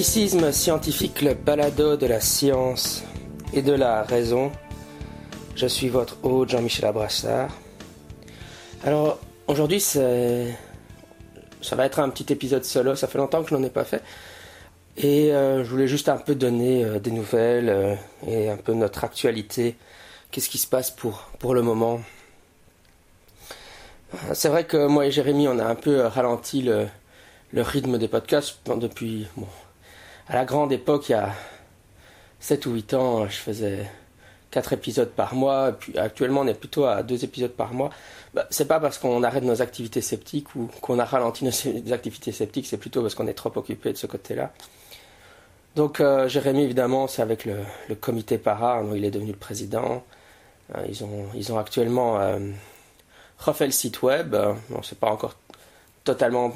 Scepticisme scientifique, le balado de la science et de la raison. Je suis votre hôte Jean-Michel Abrassard. Alors aujourd'hui, ça va être un petit épisode solo. Ça fait longtemps que je n'en ai pas fait. Et euh, je voulais juste un peu donner euh, des nouvelles euh, et un peu notre actualité. Qu'est-ce qui se passe pour, pour le moment? C'est vrai que moi et Jérémy, on a un peu ralenti le, le rythme des podcasts depuis. Bon, à la grande époque, il y a 7 ou 8 ans, je faisais 4 épisodes par mois. puis actuellement, on est plutôt à 2 épisodes par mois. Bah, c'est pas parce qu'on arrête nos activités sceptiques ou qu'on a ralenti nos activités sceptiques, c'est plutôt parce qu'on est trop occupé de ce côté-là. Donc euh, Jérémy, évidemment, c'est avec le, comité para, dont il est devenu le président. Euh, ils, ont, ils ont actuellement euh, refait le site web. Bon, c'est pas encore totalement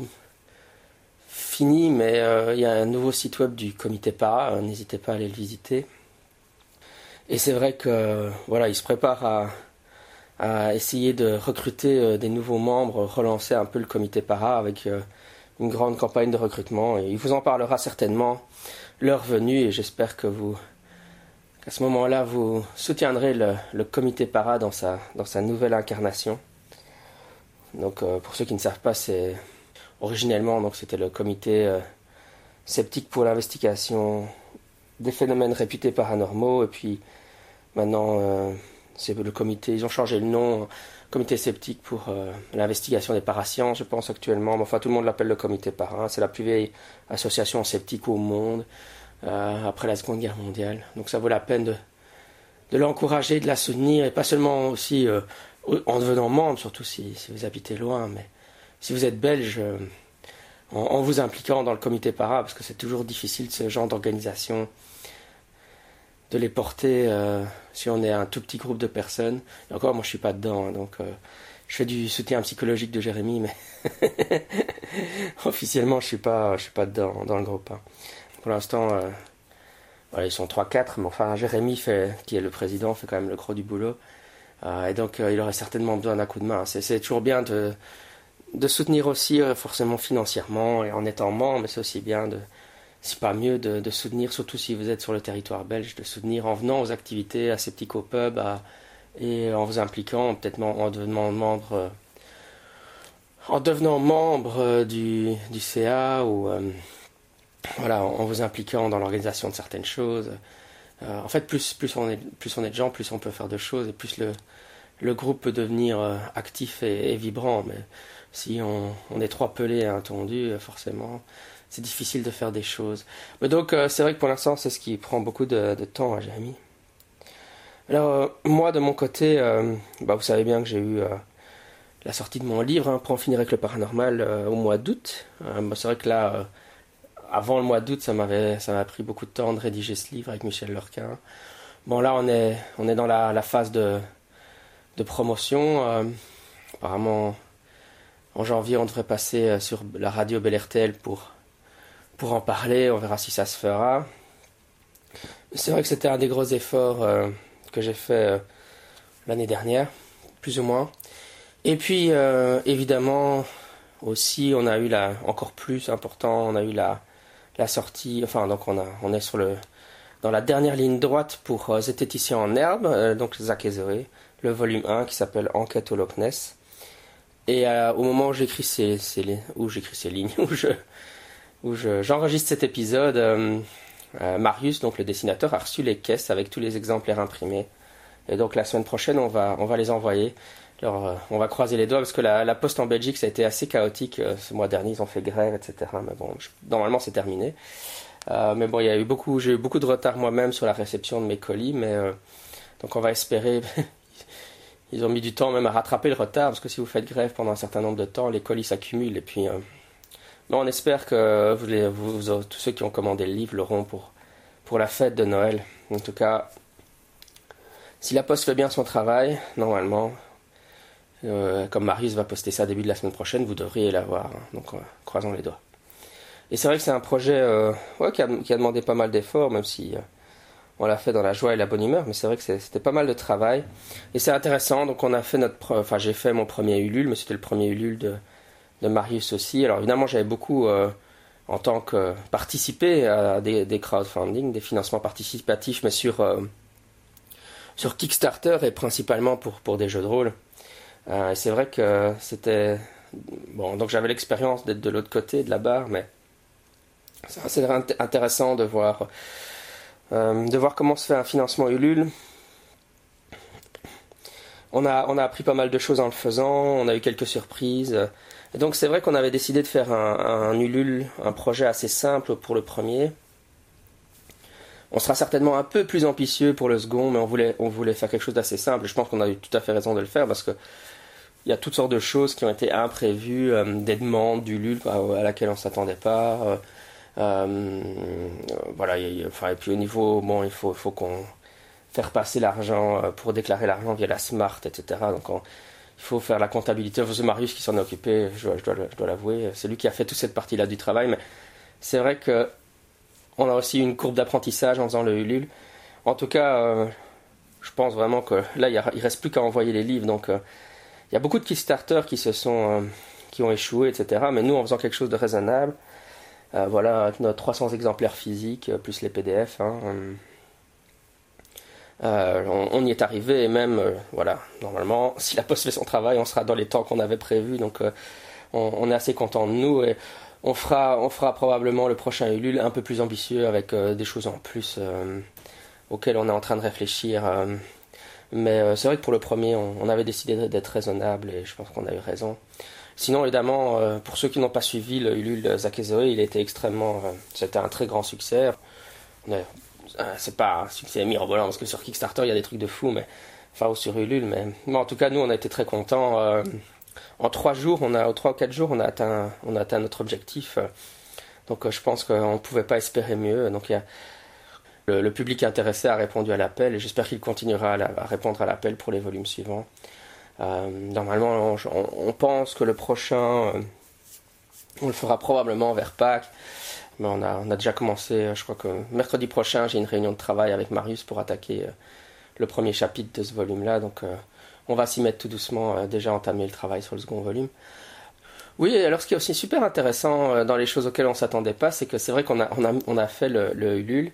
fini, mais il y a un nouveau site web du comité para. N'hésitez pas à aller le visiter. Et c'est vrai que voilà, il se prépare à, essayer de recruter des nouveaux membres, relancer un peu le comité para avec une grande campagne de recrutement. Il vous en parlera certainement l'heure venue et j'espère que vous qu'à ce moment-là vous soutiendrez le, comité para dans sa, dans sa nouvelle incarnation. Donc euh, pour ceux qui ne savent pas, c'est originellement donc c'était le comité euh, sceptique pour l'investigation des phénomènes réputés paranormaux et puis maintenant euh, c'est le comité ils ont changé le nom comité sceptique pour l'investigation des parasciences, je pense actuellement. Enfin, tout le monde l'appelle le comité para. C'est la plus vieille association sceptique au monde. Euh, après la Seconde Guerre mondiale. Donc ça vaut la peine de, l'encourager, de la soutenir, et pas seulement aussi euh, en devenant membre, surtout si, si, vous habitez loin, mais si vous êtes belge, euh, en, vous impliquant dans le comité para, parce que c'est toujours difficile ce genre d'organisation de les porter si on est un tout petit groupe de personnes. Et encore, moi je suis pas dedans, hein, donc je fais du soutien psychologique de Jérémy, mais officiellement je suis pas, je suis pas dedans dans le groupe. Hein. Pour l'instant, euh, ils sont 3-4, mais enfin, Jérémy, fait, qui est le président, fait quand même le gros du boulot. Euh, et donc, euh, il aurait certainement besoin d'un coup de main. C'est toujours bien de, de soutenir aussi, forcément financièrement et en étant membre, mais c'est aussi bien de, si pas mieux, de, soutenir, surtout si vous êtes sur le territoire belge, de soutenir en venant aux activités, à petits co-pubs, et en vous impliquant, peut-être en devenant membre, en devenant membre du, du CA ou voilà, en vous impliquant dans l'organisation de certaines choses. Euh, en fait, plus, plus, on est, plus on est de gens, plus on peut faire de choses et plus le, le groupe peut devenir euh, actif et, vibrant. Mais si on, est trop pelé et attendu, euh, forcément, c'est difficile de faire des choses. Mais donc, c'est vrai que pour l'instant, c'est ce qui prend beaucoup de, temps à Jérémy. Alors, moi, de mon côté, bah, vous savez bien que j'ai eu la sortie de mon livre, hein, pour en finir avec le paranormal, au mois d'août. Bah, c'est vrai que là avant le mois d'août, ça m'avait, ça m'a pris beaucoup de temps de rédiger ce livre avec Michel Lorquin. Bon, là, on est, on est dans la, phase de, de promotion. Euh, apparemment, en janvier, on devrait passer euh, sur la radio Bel pour, pour en parler. On verra si ça se fera. C'est vrai que c'était un des gros efforts euh, que j'ai fait l'année dernière, plus ou moins. Et puis, évidemment, aussi, on a eu la, encore plus important, on a eu la, la sortie, enfin donc on, a, on est sur le, dans la dernière ligne droite pour euh, Zététicien en herbe, euh, donc Zach Ezeré, le volume 1 qui s'appelle Enquête au Loch Ness. Et euh, au moment où j'écris ces, lignes, où je, où je, j'enregistre cet épisode, Marius, donc le dessinateur, a reçu les caisses avec tous les exemplaires imprimés. Et donc la semaine prochaine, on va, les envoyer. Alors, on va croiser les doigts parce que la, poste en Belgique, ça a été assez chaotique ce mois dernier. Ils ont fait grève, etc. Mais bon, normalement, c'est terminé. Euh, mais bon, il y a eu beaucoup, j'ai eu beaucoup de retard moi-même sur la réception de mes colis. Mais donc, on va espérer. Ils ont mis du temps même à rattraper le retard parce que si vous faites grève pendant un certain nombre de temps, les colis s'accumulent. Et puis, mais on espère que tous ceux qui ont commandé le livre l'auront pour, pour la fête de Noël. En tout cas, si la poste fait bien son travail, normalement, euh, comme Marius va poster ça début de la semaine prochaine, vous devriez l'avoir. Donc, euh, croisons les doigts. Et c'est vrai que c'est un projet euh, qui, a, demandé pas mal d'efforts, même si on l'a fait dans la joie et la bonne humeur. Mais c'est vrai que c'était pas mal de travail. Et c'est intéressant. Donc, on a fait notre. Enfin, j'ai fait mon premier Ulule, mais c'était le premier Ulule de, de Marius aussi. Alors, évidemment, j'avais beaucoup en tant que participer à des, des crowdfunding, des financements participatifs, mais sur, sur Kickstarter et principalement pour, pour des jeux de rôle. et c'est vrai que c'était. Bon, donc j'avais l'expérience d'être de l'autre côté de la barre, mais c'est intéressant de voir, de voir comment se fait un financement Ulule on a, on a appris pas mal de choses en le faisant, on a eu quelques surprises. Donc c'est vrai qu'on avait décidé de faire un, Ulule, un projet assez simple pour le premier. On sera certainement un peu plus ambitieux pour le second, mais on voulait, on voulait faire quelque chose d'assez simple. Je pense qu'on a eu tout à fait raison de le faire parce que il y a toutes sortes de choses qui ont été imprévues, euh, des demandes d'Ulule à, laquelle on s'attendait pas. Euh, euh, voilà, enfin, et puis au niveau, bon, il faut, faut qu'on faire passer l'argent euh, pour déclarer l'argent via la smart, etc. Donc il faut faire la comptabilité. C'est Marius qui s'en est occupé, je, dois, l'avouer. C'est lui qui a fait toute cette partie-là du travail. Mais c'est vrai que on a aussi une courbe d'apprentissage en faisant le Ulule. En tout cas, euh, je pense vraiment que là, il, ne reste plus qu'à envoyer les livres. Donc euh, il y a beaucoup de Kickstarter qui se sont qui ont échoué, etc. Mais nous, en faisant quelque chose de raisonnable, voilà, nos 300 exemplaires physiques, plus les PDF, hein, euh, on, y est arrivé et même, euh, voilà, normalement, si la Poste fait son travail, on sera dans les temps qu'on avait prévus. Donc, euh, on, est assez content de nous et on fera, on fera probablement le prochain Ulule un peu plus ambitieux avec des choses en plus auxquelles on est en train de réfléchir. mais c'est vrai que pour le premier, on, avait décidé d'être raisonnable et je pense qu'on a eu raison. Sinon, évidemment, pour ceux qui n'ont pas suivi le Ulule Zakezoe, il était extrêmement, c'était un très grand succès. Euh, c'est pas un succès mirobolant parce que sur Kickstarter il y a des trucs de fou, mais enfin ou sur Ulule, mais en tout cas nous on a été très contents. Euh, en trois jours, on a, trois ou quatre jours, on a atteint, notre objectif. donc je pense qu'on ne pouvait pas espérer mieux. Donc le, public intéressé a répondu à l'appel et j'espère qu'il continuera à, répondre à l'appel pour les volumes suivants. Euh, normalement, on, pense que le prochain, on le fera probablement vers Pâques a, on a déjà commencé, euh, je crois que mercredi prochain, j'ai une réunion de travail avec Marius pour attaquer euh, le premier chapitre de ce volume-là. Donc euh, on va s'y mettre tout doucement, déjà entamer le travail sur le second volume. Oui, alors ce qui est aussi super intéressant dans les choses auxquelles on ne s'attendait pas, c'est que c'est vrai qu'on a, fait le, Ulule.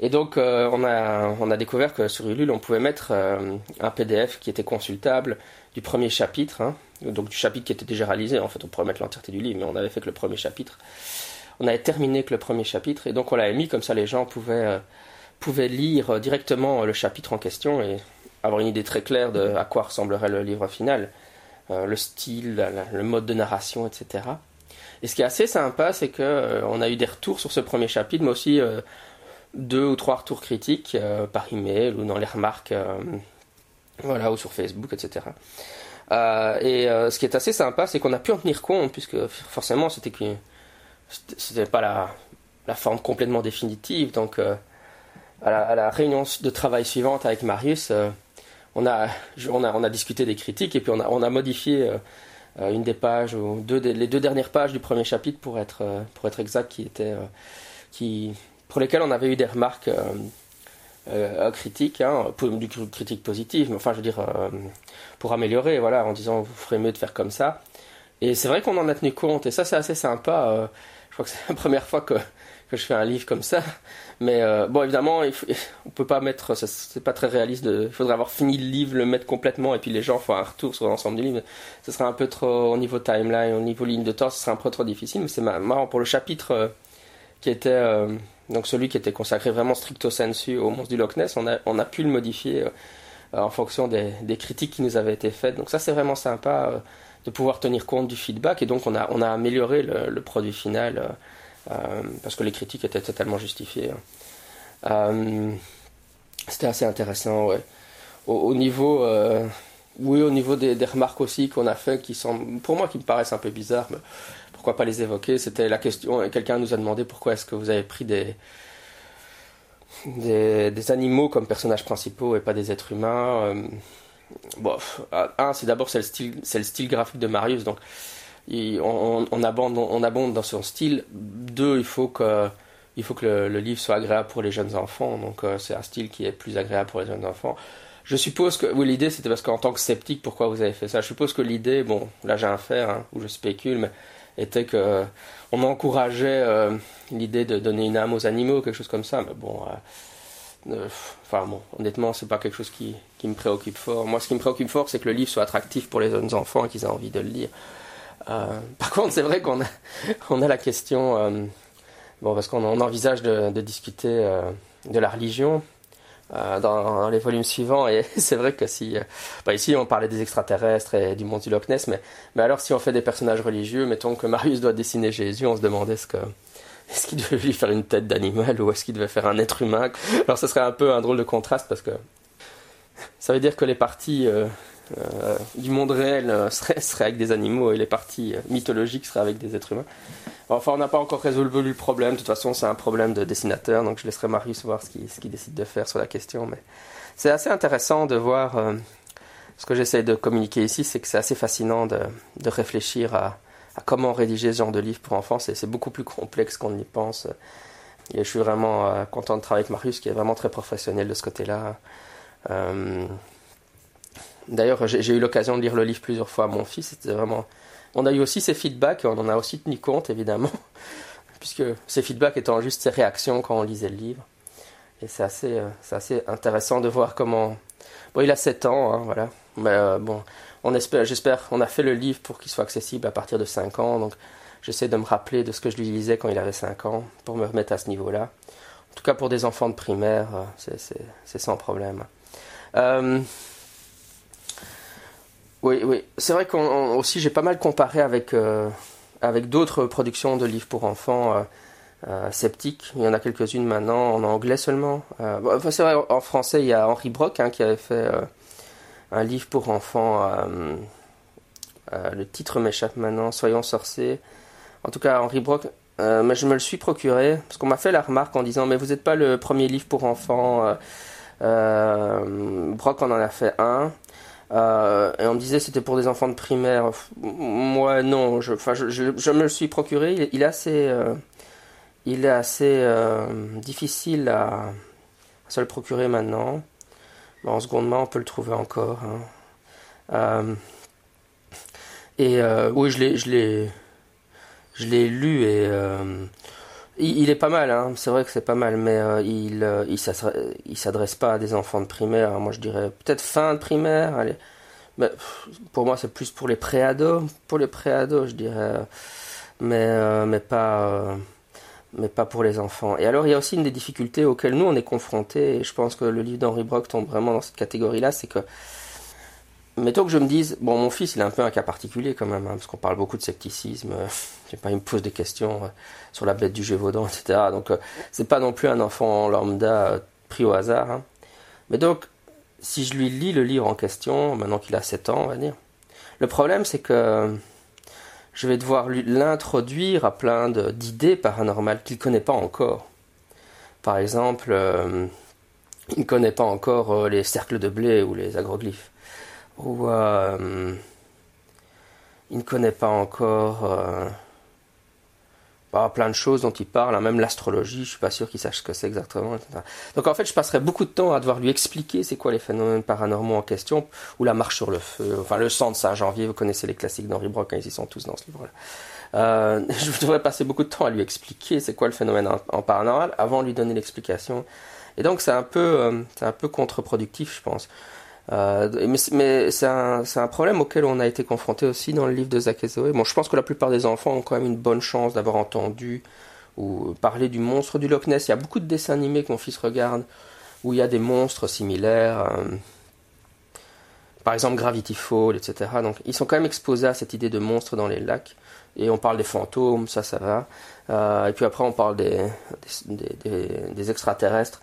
Et donc on, a, on a découvert que sur Ulule, on pouvait mettre un PDF qui était consultable du premier chapitre, hein. donc du chapitre qui était déjà réalisé. En fait, on pourrait mettre l'entièreté du livre, mais on avait fait que le premier chapitre on avait terminé que le premier chapitre, et donc on l'avait mis comme ça les gens pouvaient, euh, pouvaient lire directement le chapitre en question et avoir une idée très claire de à quoi ressemblerait le livre final, euh, le style, le mode de narration, etc. Et ce qui est assez sympa, c'est que euh, on a eu des retours sur ce premier chapitre, mais aussi deux ou trois retours critiques par email ou dans les remarques, voilà, ou sur Facebook, etc. et ce qui est assez sympa, c'est qu'on a pu en tenir compte, puisque forcément c'était c'était pas la, forme complètement définitive. Donc, euh, à, la, réunion de travail suivante avec Marius, euh, on, a, discuté des critiques et puis on a, modifié euh, une des pages, ou les deux dernières pages du premier chapitre pour être, pour être exact, qui était, qui, pour lesquelles on avait eu des remarques critiques, hein, du critique positive, mais enfin, je veux dire, pour améliorer, voilà, en disant vous ferez mieux de faire comme ça. Et c'est vrai qu'on en a tenu compte, et ça, c'est assez sympa. Je crois que c'est la première fois que, que, je fais un livre comme ça. Mais euh, bon, évidemment, il on peut pas mettre, c'est pas très réaliste. il faudrait avoir fini le livre, le mettre complètement, et puis les gens font un retour sur l'ensemble du livre. Ce serait un peu trop au niveau timeline, au niveau ligne de temps, ce serait un peu trop difficile. Mais c'est marrant pour le chapitre euh, qui était euh, donc celui qui était consacré vraiment stricto sensu au monstre du Loch Ness. On a, on a pu le modifier en fonction des, critiques qui nous avaient été faites. Donc ça, c'est vraiment sympa de pouvoir tenir compte du feedback et donc on a, on a amélioré le, produit final euh, euh, parce que les critiques étaient totalement justifiées. Hein. Euh, c'était assez intéressant, ouais. Au, niveau, oui, au niveau des, remarques aussi qu'on a fait, qui sont, pour moi, qui me paraissent un peu bizarres, pourquoi pas les évoquer C'était la question, quelqu'un nous a demandé pourquoi est-ce que vous avez pris des, des, animaux comme personnages principaux et pas des êtres humains bon, un, c'est d'abord c'est le style, c'est le style graphique de Marius, donc on, on, abonde, on abonde dans son style. Deux, il faut que, il faut que le, livre soit agréable pour les jeunes enfants, donc euh, c'est un style qui est plus agréable pour les jeunes enfants. Je suppose que, oui, l'idée c'était parce qu'en tant que sceptique, pourquoi vous avez fait ça? Je suppose que l'idée, bon, là j'ai un faire, hein, où je spécule, mais était que on encourageait l'idée de donner une âme aux animaux, quelque chose comme ça. Mais bon, enfin bon, honnêtement, c'est pas quelque chose qui, qui, me préoccupe fort. Moi, ce qui me préoccupe fort, c'est que le livre soit attractif pour les jeunes enfants et qu'ils aient envie de le lire. par contre, c'est vrai qu'on a, on a la question, bon, parce qu'on envisage de, de discuter de la religion. Euh, dans, les volumes suivants. Et c'est vrai que si. Euh, bah, ici, on parlait des extraterrestres et du monde du Loch Ness, mais, mais alors si on fait des personnages religieux, mettons que Marius doit dessiner Jésus, on se demandait ce que. Est-ce qu'il devait lui faire une tête d'animal ou est-ce qu'il devait faire un être humain? Alors ce serait un peu un drôle de contraste parce que ça veut dire que les parties euh, du monde réel seraient, seraient, avec des animaux et les parties mythologiques seraient avec des êtres humains. Enfin, on n'a pas encore résolu le problème. De toute façon, c'est un problème de dessinateur, donc je laisserai Marius voir ce qu'il décide de faire sur la question. Mais c'est assez intéressant de voir. Euh, ce que j'essaie de communiquer ici, c'est que c'est assez fascinant de, réfléchir à, comment rédiger ce genre de livre pour enfants. C'est beaucoup plus complexe qu'on y pense. Et je suis vraiment euh, content de travailler avec Marius, qui est vraiment très professionnel de ce côté-là. Euh, d'ailleurs, j'ai eu l'occasion de lire le livre plusieurs fois à mon fils. C'était vraiment on a eu aussi ces feedbacks, on en a aussi tenu compte évidemment, puisque ces feedbacks étant juste ses réactions quand on lisait le livre. Et c'est assez, euh, assez intéressant de voir comment. Bon, il a 7 ans, hein, voilà. Mais euh, bon, on espère, j'espère, on a fait le livre pour qu'il soit accessible à partir de 5 ans, donc j'essaie de me rappeler de ce que je lui lisais quand il avait 5 ans, pour me remettre à ce niveau-là. En tout cas, pour des enfants de primaire, euh, c'est sans problème. Oui, oui. C'est vrai qu'on aussi j'ai pas mal comparé avec euh, avec d'autres productions de livres pour enfants euh, euh, sceptiques. Il y en a quelques-unes maintenant en anglais seulement. enfin, c'est vrai en français il y a Henri Brock hein, qui avait fait un livre pour enfants. le titre m'échappe maintenant. Soyons sorciers. En tout cas Henri Brock. je me le suis procuré parce qu'on m'a fait la remarque en disant mais vous n'êtes pas le premier livre pour enfants. Brock en en a fait un. Euh, et on me disait c'était pour des enfants de primaire. Moi non, je, je, me le suis procuré. Il, est assez, euh, euh, difficile à, se le procurer maintenant. en seconde main, on peut le trouver encore. Hein. et oui, je l'ai, je l'ai, je l'ai lu et il, est pas mal, hein. c'est vrai que c'est pas mal, mais il, il s'adresse pas à des enfants de primaire. Moi, je dirais peut-être fin de primaire. Mais, pour moi, c'est plus pour les préados. Pour les préados, je dirais. Mais, euh, mais, pas, euh, mais pas pour les enfants. Et alors, il y a aussi une des difficultés auxquelles nous, on est confrontés. Et je pense que le livre d'Henri Brock tombe vraiment dans cette catégorie-là. C'est que mettons que je me dise, bon, mon fils, il est un peu un cas particulier quand même, hein, parce qu'on parle beaucoup de scepticisme. sais pas, il me pose des questions euh, sur la bête du Gévaudan, etc. Donc, euh, c'est pas non plus un enfant lambda euh, pris au hasard. Hein. Mais donc, si je lui lis le livre en question, maintenant qu'il a 7 ans, on va dire, le problème, c'est que je vais devoir l'introduire à plein d'idées paranormales qu'il ne connaît pas encore. Par exemple, il ne connaît pas encore les cercles de blé ou les agroglyphes où euh, il ne connaît pas encore euh, bah, plein de choses dont il parle, hein, même l'astrologie, je suis pas sûr qu'il sache ce que c'est exactement. Donc en fait, je passerai beaucoup de temps à devoir lui expliquer c'est quoi les phénomènes paranormaux en question, ou la marche sur le feu, enfin le sang de Saint-Janvier, vous connaissez les classiques d'Henri Brock, hein, ils y sont tous dans ce livre-là. Euh, je devrais passer beaucoup de temps à lui expliquer c'est quoi le phénomène en, paranormal avant de lui donner l'explication. Et donc c'est un peu, c'est un peu contre-productif, je pense. Euh, mais, c'est un, problème auquel on a été confronté aussi dans le livre de Zach. Bon, je pense que la plupart des enfants ont quand même une bonne chance d'avoir entendu ou parlé du monstre du Loch Ness. Il y a beaucoup de dessins animés que mon fils regarde où il y a des monstres similaires. Euh, par exemple Gravity Fall, etc. Donc ils sont quand même exposés à cette idée de monstres dans les lacs. Et on parle des fantômes, ça, ça va. Euh, et puis après, on parle des, extraterrestres.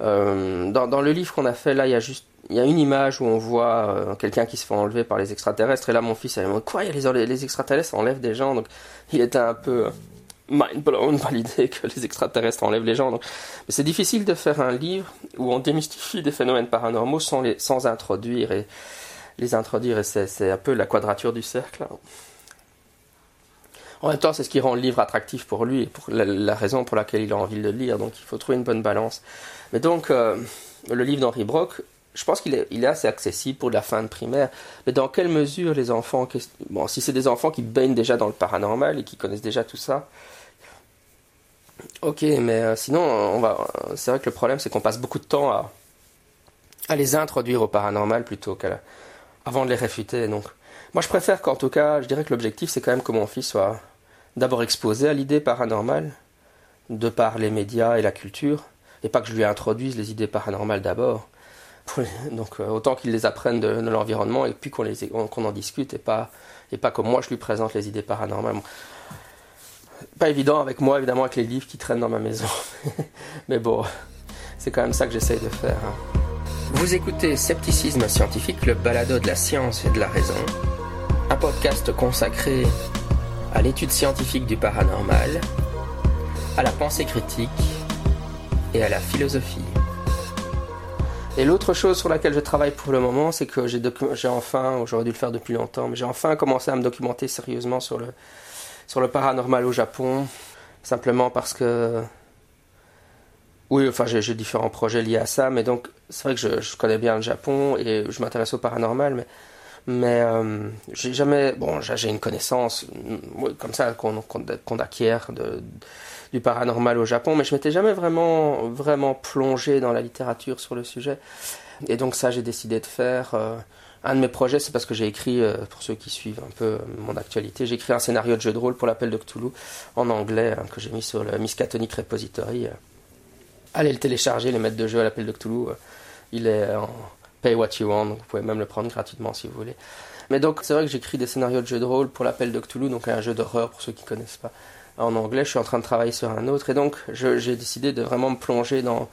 dans, le livre qu'on a fait, là, il y a juste il y a une image où on voit euh, quelqu'un qui se fait enlever par les extraterrestres et là mon fils il me dit quoi les, les extraterrestres enlèvent des gens donc il était un peu euh, mind blown par l'idée que les extraterrestres enlèvent les gens donc mais c'est difficile de faire un livre où on démystifie des phénomènes paranormaux sans les sans introduire et les introduire c'est un peu la quadrature du cercle hein. en même temps c'est ce qui rend le livre attractif pour lui pour la, raison pour laquelle il a envie de le lire donc il faut trouver une bonne balance mais donc euh, le livre d'Henri Brock je pense qu'il est, assez accessible pour la fin de primaire. Mais dans quelle mesure les enfants, bon, si c'est des enfants qui baignent déjà dans le paranormal et qui connaissent déjà tout ça, ok, mais euh, sinon, on va, c'est vrai que le problème, c'est qu'on passe beaucoup de temps à, à les introduire au paranormal plutôt qu'à, avant de les réfuter. Donc, moi, je préfère qu'en tout cas, je dirais que l'objectif, c'est quand même que mon fils soit d'abord exposé à l'idée paranormale, de par les médias et la culture, et pas que je lui introduise les idées paranormales d'abord. Donc euh, autant qu'il les apprenne de, l'environnement et puis qu'on qu'on en discute et pas et pas comme moi je lui présente les idées paranormales. Pas évident avec moi évidemment avec les livres qui traînent dans ma maison, mais bon, c'est quand même ça que j'essaye de faire. Hein. Vous écoutez Scepticisme scientifique, le balado de la science et de la raison, un podcast consacré à l'étude scientifique du paranormal, à la pensée critique et à la philosophie. Et l'autre chose sur laquelle je travaille pour le moment, c'est que j'ai, enfin, j'aurais dû le faire depuis longtemps, mais j'ai enfin commencé à me documenter sérieusement sur le, sur le paranormal au Japon, simplement parce que... Oui, enfin j'ai, différents projets liés à ça, mais donc c'est vrai que je, connais bien le Japon et je m'intéresse au paranormal, mais, mais euh, j'ai jamais... Bon, j'ai une connaissance comme ça qu'on, qu'on acquiert de du paranormal au Japon, mais je m'étais jamais vraiment, vraiment plongé dans la littérature sur le sujet. Et donc ça, j'ai décidé de faire. Euh, un de mes projets, c'est parce que j'ai écrit, euh, pour ceux qui suivent un peu mon actualité, j'ai écrit un scénario de jeu de rôle pour l'appel de Cthulhu en anglais hein, que j'ai mis sur le Miskatonic Repository. Allez le télécharger, les maîtres de jeu à l'appel de Cthulhu. il est en pay what you want, vous pouvez même le prendre gratuitement si vous voulez. Mais donc c'est vrai que j'écris des scénarios de jeu de rôle pour l'appel de Cthulhu, donc un jeu d'horreur pour ceux qui connaissent pas en anglais, je suis en train de travailler sur un autre, et donc j'ai décidé de vraiment me plonger dans,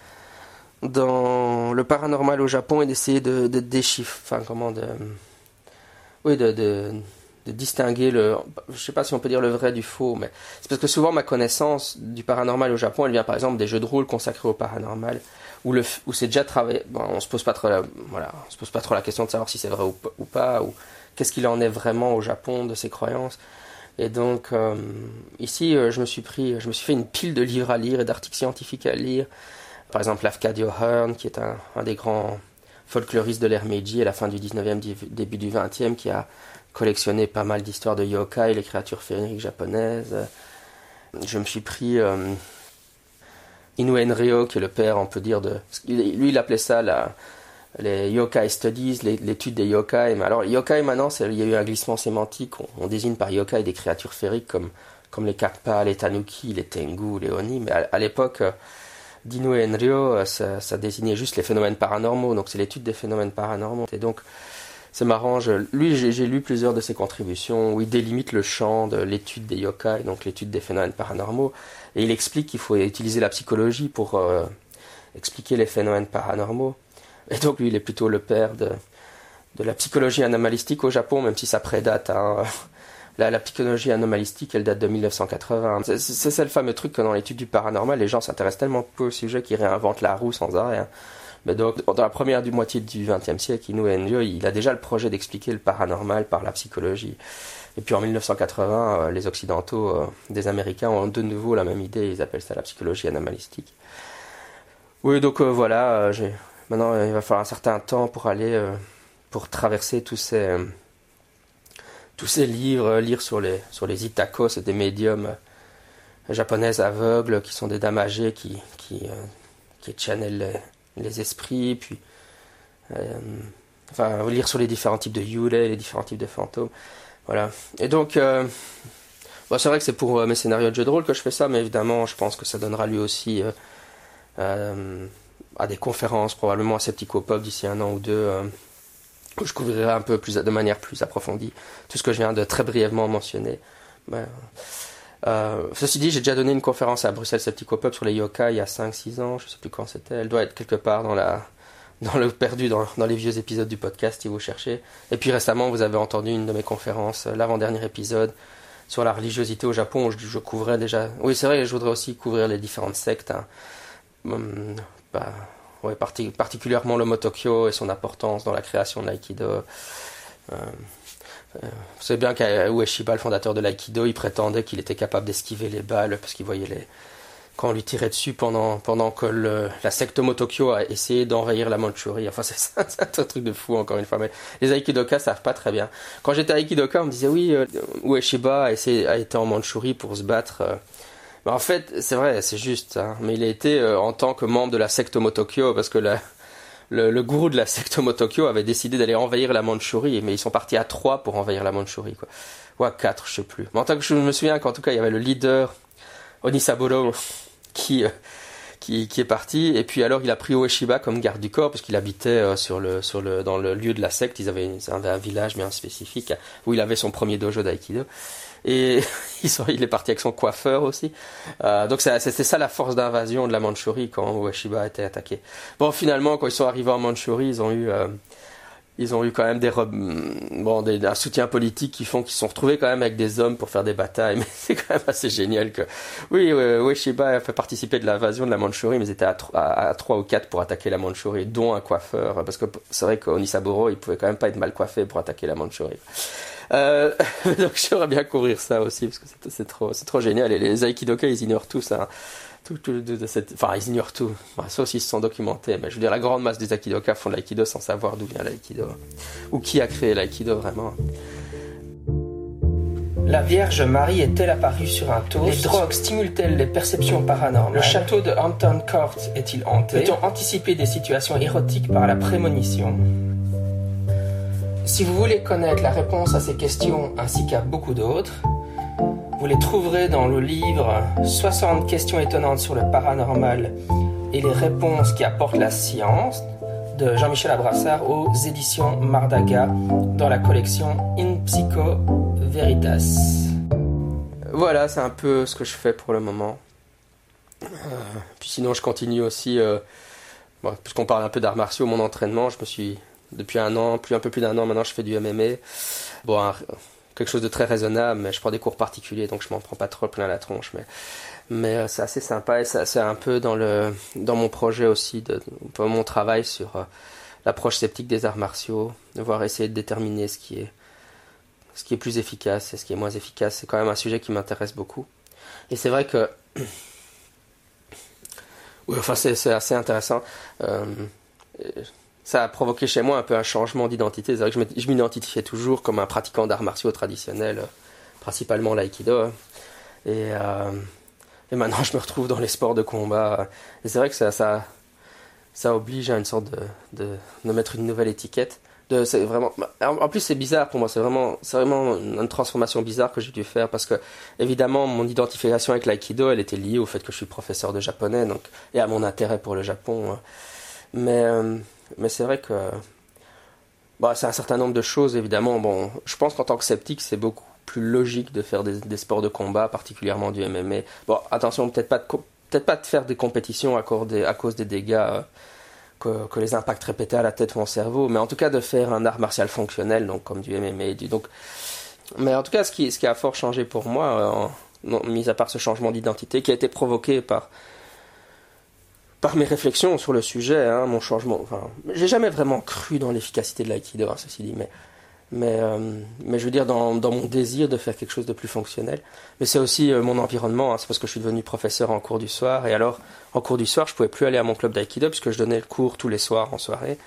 le paranormal au Japon et d'essayer de, déchiffrer, enfin comment de, oui, de, distinguer le, je sais pas si on peut dire le vrai du faux, mais c'est parce que souvent ma connaissance du paranormal au Japon, elle vient par exemple des jeux de rôle consacrés au paranormal, où c'est déjà travaillé, on se se pose pas trop la question de savoir si c'est vrai ou, ou pas, ou qu'est-ce qu'il en est vraiment au Japon de ses croyances. Et donc, euh, ici, euh, je me suis pris, je me suis fait une pile de livres à lire et d'articles scientifiques à lire. Par exemple, Lafcadio Hearn, qui est un, des grands folkloristes de l'ère Meiji à la fin du 19e, début du 20e, qui a collectionné pas mal d'histoires de yokai, les créatures féeriques japonaises. Je me suis pris euh, Inoue Enryo, qui est le père, on peut dire, de. Lui, il appelait ça la, les yokai studies, l'étude des yokai. Mais alors, yokai maintenant, il y a eu un glissement sémantique. On, désigne par yokai des créatures féeriques comme, comme les kappa, les tanuki, les tengu, les oni. Mais à, l'époque, euh, Enryo, ça, désignait juste les phénomènes paranormaux. Donc, c'est l'étude des phénomènes paranormaux. Et donc, c'est marrant. lui, j'ai lu plusieurs de ses contributions où il délimite le champ de l'étude des yokai, donc l'étude des phénomènes paranormaux. Et il explique qu'il faut utiliser la psychologie pour euh, expliquer les phénomènes paranormaux. Et donc lui, il est plutôt le père de, de la psychologie anomalistique au Japon, même si ça prédate. Hein. La, psychologie anomalistique, elle date de 1980. C'est le fameux truc que dans l'étude du paranormal, les gens s'intéressent tellement peu au sujet qu'ils réinventent la roue sans arrêt. Hein. Mais donc, dans la première du moitié du XXe siècle, Inoue Enryo, il a déjà le projet d'expliquer le paranormal par la psychologie. Et puis en 1980, euh, les Occidentaux, euh, des Américains, ont de nouveau la même idée, ils appellent ça la psychologie anomalistique. Oui, donc euh, voilà, Maintenant, il va falloir un certain temps pour aller, euh, pour traverser tous ces, euh, tous ces livres, euh, lire sur les, sur les itakos, des médiums japonaises aveugles qui sont des dames âgées qui, qui, qui channelent les, esprits, puis enfin, lire sur les différents types de yule, les différents types de fantômes. Voilà. Et donc, c'est vrai que c'est pour mes scénarios de jeux de rôle que je fais ça, mais évidemment, je pense que ça donnera lui aussi à des conférences, probablement à Septicopop d'ici un an ou deux, euh, où je couvrirai un peu plus, de manière plus approfondie tout ce que je viens de très brièvement mentionner. Ben, euh, ceci dit, j'ai déjà donné une conférence à Bruxelles Septicopop sur les yokai il y a 5-6 ans, je ne sais plus quand c'était. Elle doit être quelque part dans la dans le perdu dans, dans, les vieux épisodes du podcast si vous cherchez. Et puis récemment, vous avez entendu une de mes conférences, euh, l'avant-dernier épisode sur la religiosité au Japon, où je, je couvrais déjà. Oui, c'est vrai, je voudrais aussi couvrir les différentes sectes. Hein. Hum, bah, ouais, particulièrement le Motokyo et son importance dans la création de l'aïkido. Euh, euh, vous savez bien qu'Ueshiba, le fondateur de l'aïkido, il prétendait qu'il était capable d'esquiver les balles parce qu'il voyait les, quand on lui tirait dessus pendant, pendant que la secte Motokyo a essayé d'envahir la Mandchourie. Enfin, c'est un truc de fou, encore une fois. Mais les Aikidoka savent pas très bien. Quand j'étais Aikidoka, on me disait, oui, euh, Ueshiba a, essayé, a été en Mandchourie pour se battre. Mais en fait, c'est vrai, c'est juste. Hein. Mais il a été euh, en tant que membre de la secte Motokyo, parce que la, le, le, gourou de la secte Motokyo avait décidé d'aller envahir la Mandchourie, mais ils sont partis à trois pour envahir la Mandchourie, quoi. Ou à quatre, je sais plus. Mais en tant que je me souviens qu'en tout cas, il y avait le leader, Onisaburo, qui, euh, qui, qui, est parti. Et puis alors, il a pris Ueshiba comme garde du corps, parce qu'il habitait euh, sur le, sur le, dans le lieu de la secte. Ils avaient, un, un village bien spécifique où il avait son premier dojo d'aïkido. Et il est parti avec son coiffeur aussi. Euh, donc c'était ça la force d'invasion de la Mandchourie quand Ueshiba été attaqué. Bon, finalement, quand ils sont arrivés en Mandchourie, ils ont eu ils ont eu quand même des, bon, un soutien politique qui font qu'ils se sont retrouvés quand même avec des hommes pour faire des batailles. Mais c'est quand même assez génial que, oui, Ueshiba a fait participer de l'invasion de la Mandchourie, mais ils étaient à, à, 3 ou 4 pour attaquer la Mandchourie, dont un coiffeur, parce que c'est vrai qu'Onisaburo, il pouvait quand même pas être mal coiffé pour attaquer la Mandchourie. Euh, donc j'aimerais bien couvrir ça aussi, parce que c'est trop, c'est trop génial. Et les Aikidoka, ils ignorent tout ça. Tout, tout, de, cette... Enfin, ils ignorent tout. ça aussi, ils se sont documentés. Mais je veux dire, la grande masse des Aikidoka font de l'Aikido sans savoir d'où vient l'Aikido. Ou qui a créé l'Aikido vraiment. La Vierge Marie est-elle apparue sur un toast? Les drogues stimulent-elles les perceptions paranormales? Le château de Hampton Court est-il hanté? Peut-on anticiper des situations érotiques par la prémonition? Si vous voulez connaître la réponse à ces questions ainsi qu'à beaucoup d'autres, vous les trouverez dans le livre 60 questions étonnantes sur le paranormal et les réponses qui apportent la science de Jean-Michel Abrassard aux éditions Mardaga dans la collection In Psycho Veritas. Voilà, c'est un peu ce que je fais pour le moment. Euh, puis sinon, je continue aussi, euh, puisqu'on parle un peu d'arts martiaux, mon entraînement, je me suis, depuis un an, plus un peu plus d'un an maintenant, je fais du MMA. Bon, quelque chose de très raisonnable, mais je prends des cours particuliers, donc je m'en prends pas trop plein la tronche. Mais, euh, c'est assez sympa et c'est un peu dans, le, dans mon projet aussi, de, mon travail sur euh, l'approche sceptique des arts martiaux, de voir essayer de déterminer ce qui est, ce qui est plus efficace et ce qui est moins efficace. C'est quand même un sujet qui m'intéresse beaucoup. Et c'est vrai que. Oui, enfin, c'est assez intéressant. Euh, ça a provoqué chez moi un peu un changement d'identité. C'est vrai que je m'identifiais toujours comme un pratiquant d'arts martiaux traditionnels, principalement l'aïkido. Et, euh, maintenant, je me retrouve dans les sports de combat. Et c'est vrai que ça, oblige à une sorte de, mettre une nouvelle étiquette. En plus, c'est bizarre pour moi. C'est vraiment, une transformation bizarre que j'ai dû faire parce que, évidemment, mon identification avec l'aïkido, elle était liée au fait que je suis professeur de japonais, et à mon intérêt pour le Japon. Mais, euh, mais c'est vrai que bah, c'est un certain nombre de choses, évidemment. Bon, je pense qu'en tant que sceptique, c'est beaucoup plus logique de faire des, sports de combat, particulièrement du MMA. Bon, attention, peut-être pas de, peut-être pas de faire des compétitions à, cause des, dégâts euh, que, les impacts répétés à la tête ou au cerveau, mais en tout cas de faire un art martial fonctionnel, donc comme du MMA. Donc, mais en tout cas, ce qui, ce qui a fort changé pour moi, euh, mis à part ce changement d'identité qui a été provoqué par par mes réflexions sur le sujet, hein, mon changement. Enfin, j'ai jamais vraiment cru dans l'efficacité de l'aïkido, hein, ceci dit, mais mais euh, mais je veux dire dans, dans mon désir de faire quelque chose de plus fonctionnel. Mais c'est aussi euh, mon environnement. Hein, c'est parce que je suis devenu professeur en cours du soir et alors en cours du soir, je pouvais plus aller à mon club d'aïkido puisque je donnais le cours tous les soirs en soirée.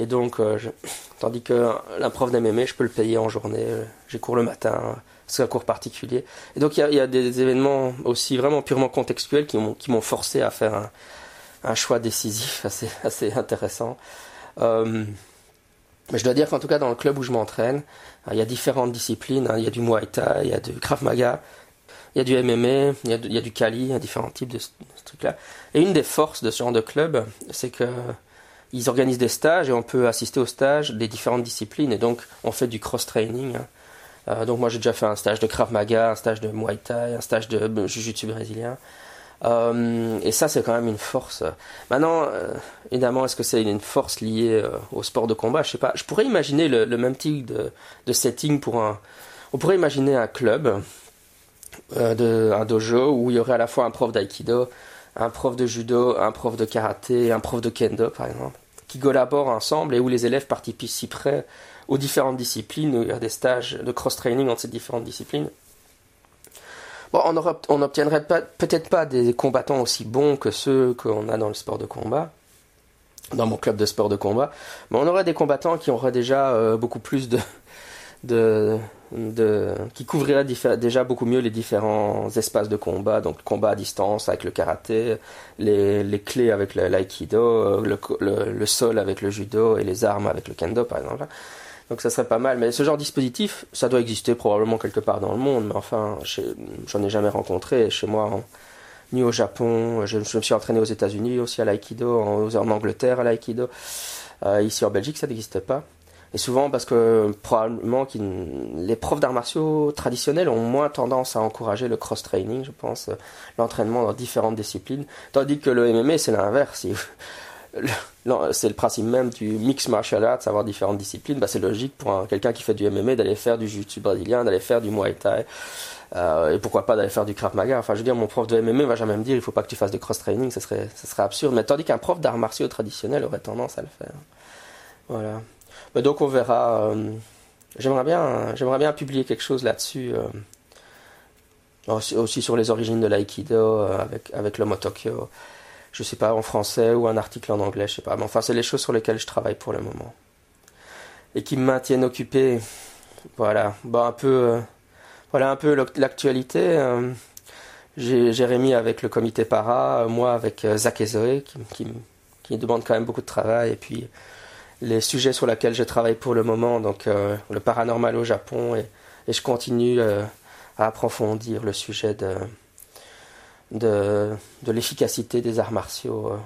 Et donc, euh, tandis que la prof d'MMA, je peux le payer en journée. J'ai cours le matin, c'est un cours particulier. Et donc, il y y a, des événements aussi vraiment purement contextuels qui m'ont forcé à faire un, un choix décisif assez, intéressant. Euh, mais je dois dire qu'en tout cas, dans le club où je m'entraîne, il y a différentes disciplines. Hein. Il y a du Muay Thai, il y a du Krav Maga, il y a du MMA, il y a, du Kali, il y a différents types de, ce trucs-là. Et une des forces de ce genre de club, c'est que ils organisent des stages et on peut assister aux stages des différentes disciplines. Et donc, on fait du cross-training. Hein. Euh, donc, moi, j'ai déjà fait un stage de Krav Maga, un stage de Muay Thai, un stage de Jiu-Jitsu brésilien. Euh, et ça, c'est quand même une force. Maintenant, euh, évidemment, est-ce que c'est une force liée euh, au sport de combat? Je sais pas. Je pourrais imaginer le, même type de, setting pour un. On pourrait imaginer un club, un dojo où il y aurait à la fois un prof d'aïkido, un prof de judo, un prof de karaté, un prof de kendo, par exemple, qui collaborent ensemble et où les élèves participeraient aux différentes disciplines, a des stages de cross-training entre ces différentes disciplines Bon, on n'obtiendrait peut-être pas des combattants aussi bons que ceux qu'on a dans le sport de combat, dans mon club de sport de combat, mais on aurait des combattants qui auraient déjà euh, beaucoup plus de, qui couvriraient déjà beaucoup mieux les différents espaces de combat, donc combat à distance avec le karaté, les, clés avec l'aïkido, euh, le, le, le, sol avec le judo et les armes avec le kendo par exemple. Donc ça serait pas mal. Mais ce genre de dispositif, ça doit exister probablement quelque part dans le monde. Mais enfin, j'en ai jamais rencontré chez moi, ni au Japon. Je, me suis entraîné aux États-Unis aussi à l'aïkido, en, en, Angleterre à l'aïkido. Euh, ici en Belgique, ça n'existait pas. Et souvent parce que probablement les profs d'arts martiaux traditionnels ont moins tendance à encourager le cross-training, je pense, l'entraînement dans différentes disciplines. Tandis que le MMA, c'est l'inverse c'est le principe même du mix martial arts, avoir différentes disciplines. Bah, c'est logique pour quelqu'un qui fait du MMA d'aller faire du jiu-jitsu brésilien, d'aller faire du muay thai, euh, et pourquoi pas d'aller faire du krav maga. Enfin, je veux dire, mon prof de MMA va jamais me dire il faut pas que tu fasses de cross training, ça serait, ça serait absurde. Mais tandis qu'un prof d'arts martiaux traditionnel aurait tendance à le faire. Voilà. Mais donc on verra. Euh, j'aimerais bien, j'aimerais bien publier quelque chose là-dessus. Euh, aussi, sur les origines de l'aïkido avec avec le Motokyo je sais pas, en français ou un article en anglais, je sais pas. Mais enfin, c'est les choses sur lesquelles je travaille pour le moment. Et qui me maintiennent occupé. Voilà. Bon, un peu, euh, voilà un peu l'actualité. Euh, Jérémy avec le comité para, moi avec euh, Zach et Zoé, qui, qui, demandent quand même beaucoup de travail. Et puis, les sujets sur lesquels je travaille pour le moment, donc le paranormal au Japon, et je continue à approfondir le sujet de de, de l'efficacité des arts martiaux euh,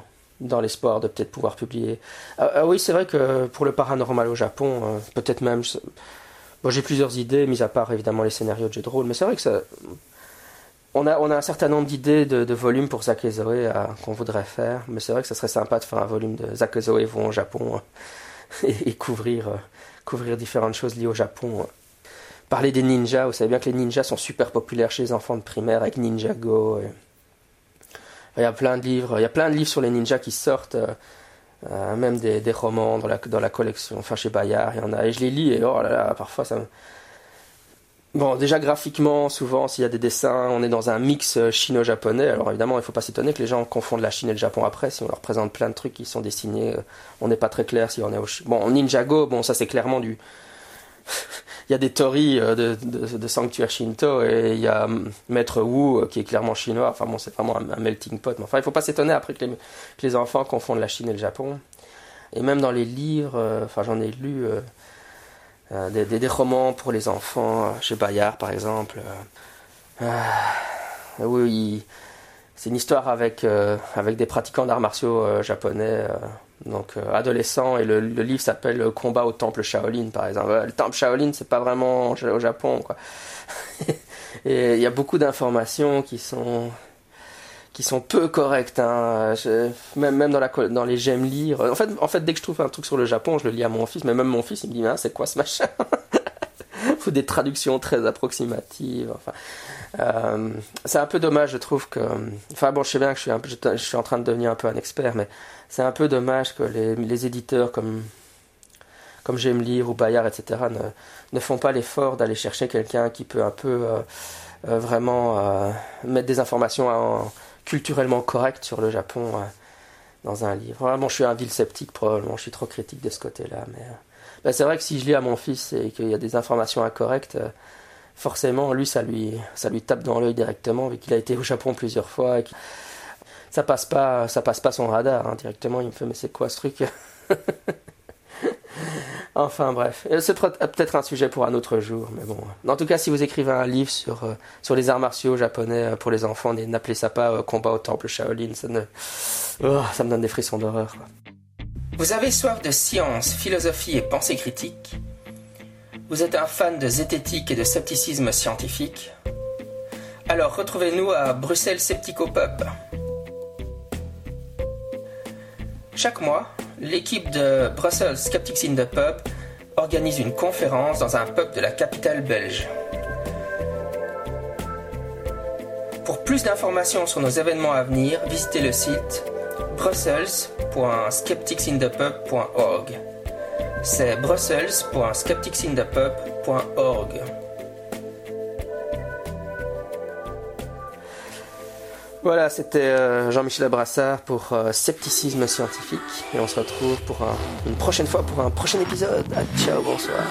dans l'espoir de peut-être pouvoir publier. Ah, ah, oui, c'est vrai que pour le paranormal au Japon, euh, peut-être même. Bon, j'ai plusieurs idées, mis à part évidemment les scénarios de jeux de rôle, mais c'est vrai que ça. On a, on a un certain nombre d'idées de, de volumes pour Zach Zoé qu'on voudrait faire, mais c'est vrai que ça serait sympa de faire un volume de Zach vont au Japon et, couvrir, couvrir différentes choses liées au Japon. Parler des ninjas, vous savez bien que les ninjas sont super populaires chez les enfants de primaire avec Ninjago. Et il y a plein de livres, il y a plein de livres sur les ninjas qui sortent, euh, euh, même des, romans dans la, dans la collection. Enfin, chez Bayard, il y en a. Et je les lis et oh là là, parfois ça me... Bon, déjà graphiquement, souvent, s'il y a des dessins, on est dans un mix euh, chino-japonais. Alors évidemment, il ne faut pas s'étonner que les gens confondent la Chine et le Japon après. Si on leur présente plein de trucs qui sont dessinés, on n'est pas très clair si on est au... Bon, Ninjago, bon, ça c'est clairement du il y a des torii euh, de, de, de, shinto et il y a hum, Maître Wu euh, qui est clairement chinois. Enfin bon, c'est vraiment un, melting pot. Mais enfin, il faut pas s'étonner après que les, enfants confondent la Chine et le Japon. Et même dans les livres, euh, enfin j'en ai lu des, des, des, romans pour les enfants chez Bayard par exemple. oui, c'est une histoire avec, avec des pratiquants d'arts martiaux japonais donc euh, adolescent et le, livre s'appelle Combat au temple Shaolin par exemple. Le temple Shaolin c'est pas vraiment au Japon quoi. et il y a beaucoup d'informations qui sont qui sont peu correctes. Hein. même même dans les j'aime lire. En fait en fait dès que je trouve un truc sur le Japon je le lis à mon fils mais même mon fils il me dit ah, c'est quoi ce machin? Faut des traductions très approximatives. Enfin, euh, c'est un peu dommage, je trouve que. Enfin bon, je sais bien que je suis en train de devenir un peu un expert, mais c'est un peu dommage que les, éditeurs comme comme J'aime lire ou Bayard, etc., ne, ne font pas l'effort d'aller chercher quelqu'un qui peut un peu euh, euh, vraiment euh, mettre des informations en, culturellement correctes sur le Japon dans un livre. Vraiment, je suis un vil sceptique, probablement, je suis trop critique de ce côté-là. Mais ben, c'est vrai que si je lis à mon fils et qu'il y a des informations incorrectes, forcément, lui, ça lui, ça lui tape dans l'œil directement, vu qu'il a été au Japon plusieurs fois. Ça passe pas, ça passe pas son radar hein, directement. Il me fait, mais c'est quoi ce truc? Enfin bref, c'est peut-être un sujet pour un autre jour, mais bon. En tout cas, si vous écrivez un livre sur, euh, sur les arts martiaux japonais euh, pour les enfants, n'appelez ça pas euh, combat au temple Shaolin, ça. Oh, ça me donne des frissons d'horreur. Vous avez soif de science, philosophie et pensée critique vous êtes un fan de zététique et de scepticisme scientifique Alors retrouvez-nous à Bruxelles Sceptico Pub. Chaque mois, l'équipe de Brussels Skeptics in the Pub organise une conférence dans un pub de la capitale belge. Pour plus d'informations sur nos événements à venir, visitez le site brussels.skepticsinthepub.org c'est brussels.skepticsinthepub.org. Voilà, c'était euh, Jean-Michel Abrassard pour euh, Scepticisme scientifique. Et on se retrouve pour une prochaine fois pour un prochain épisode. ciao, bonsoir.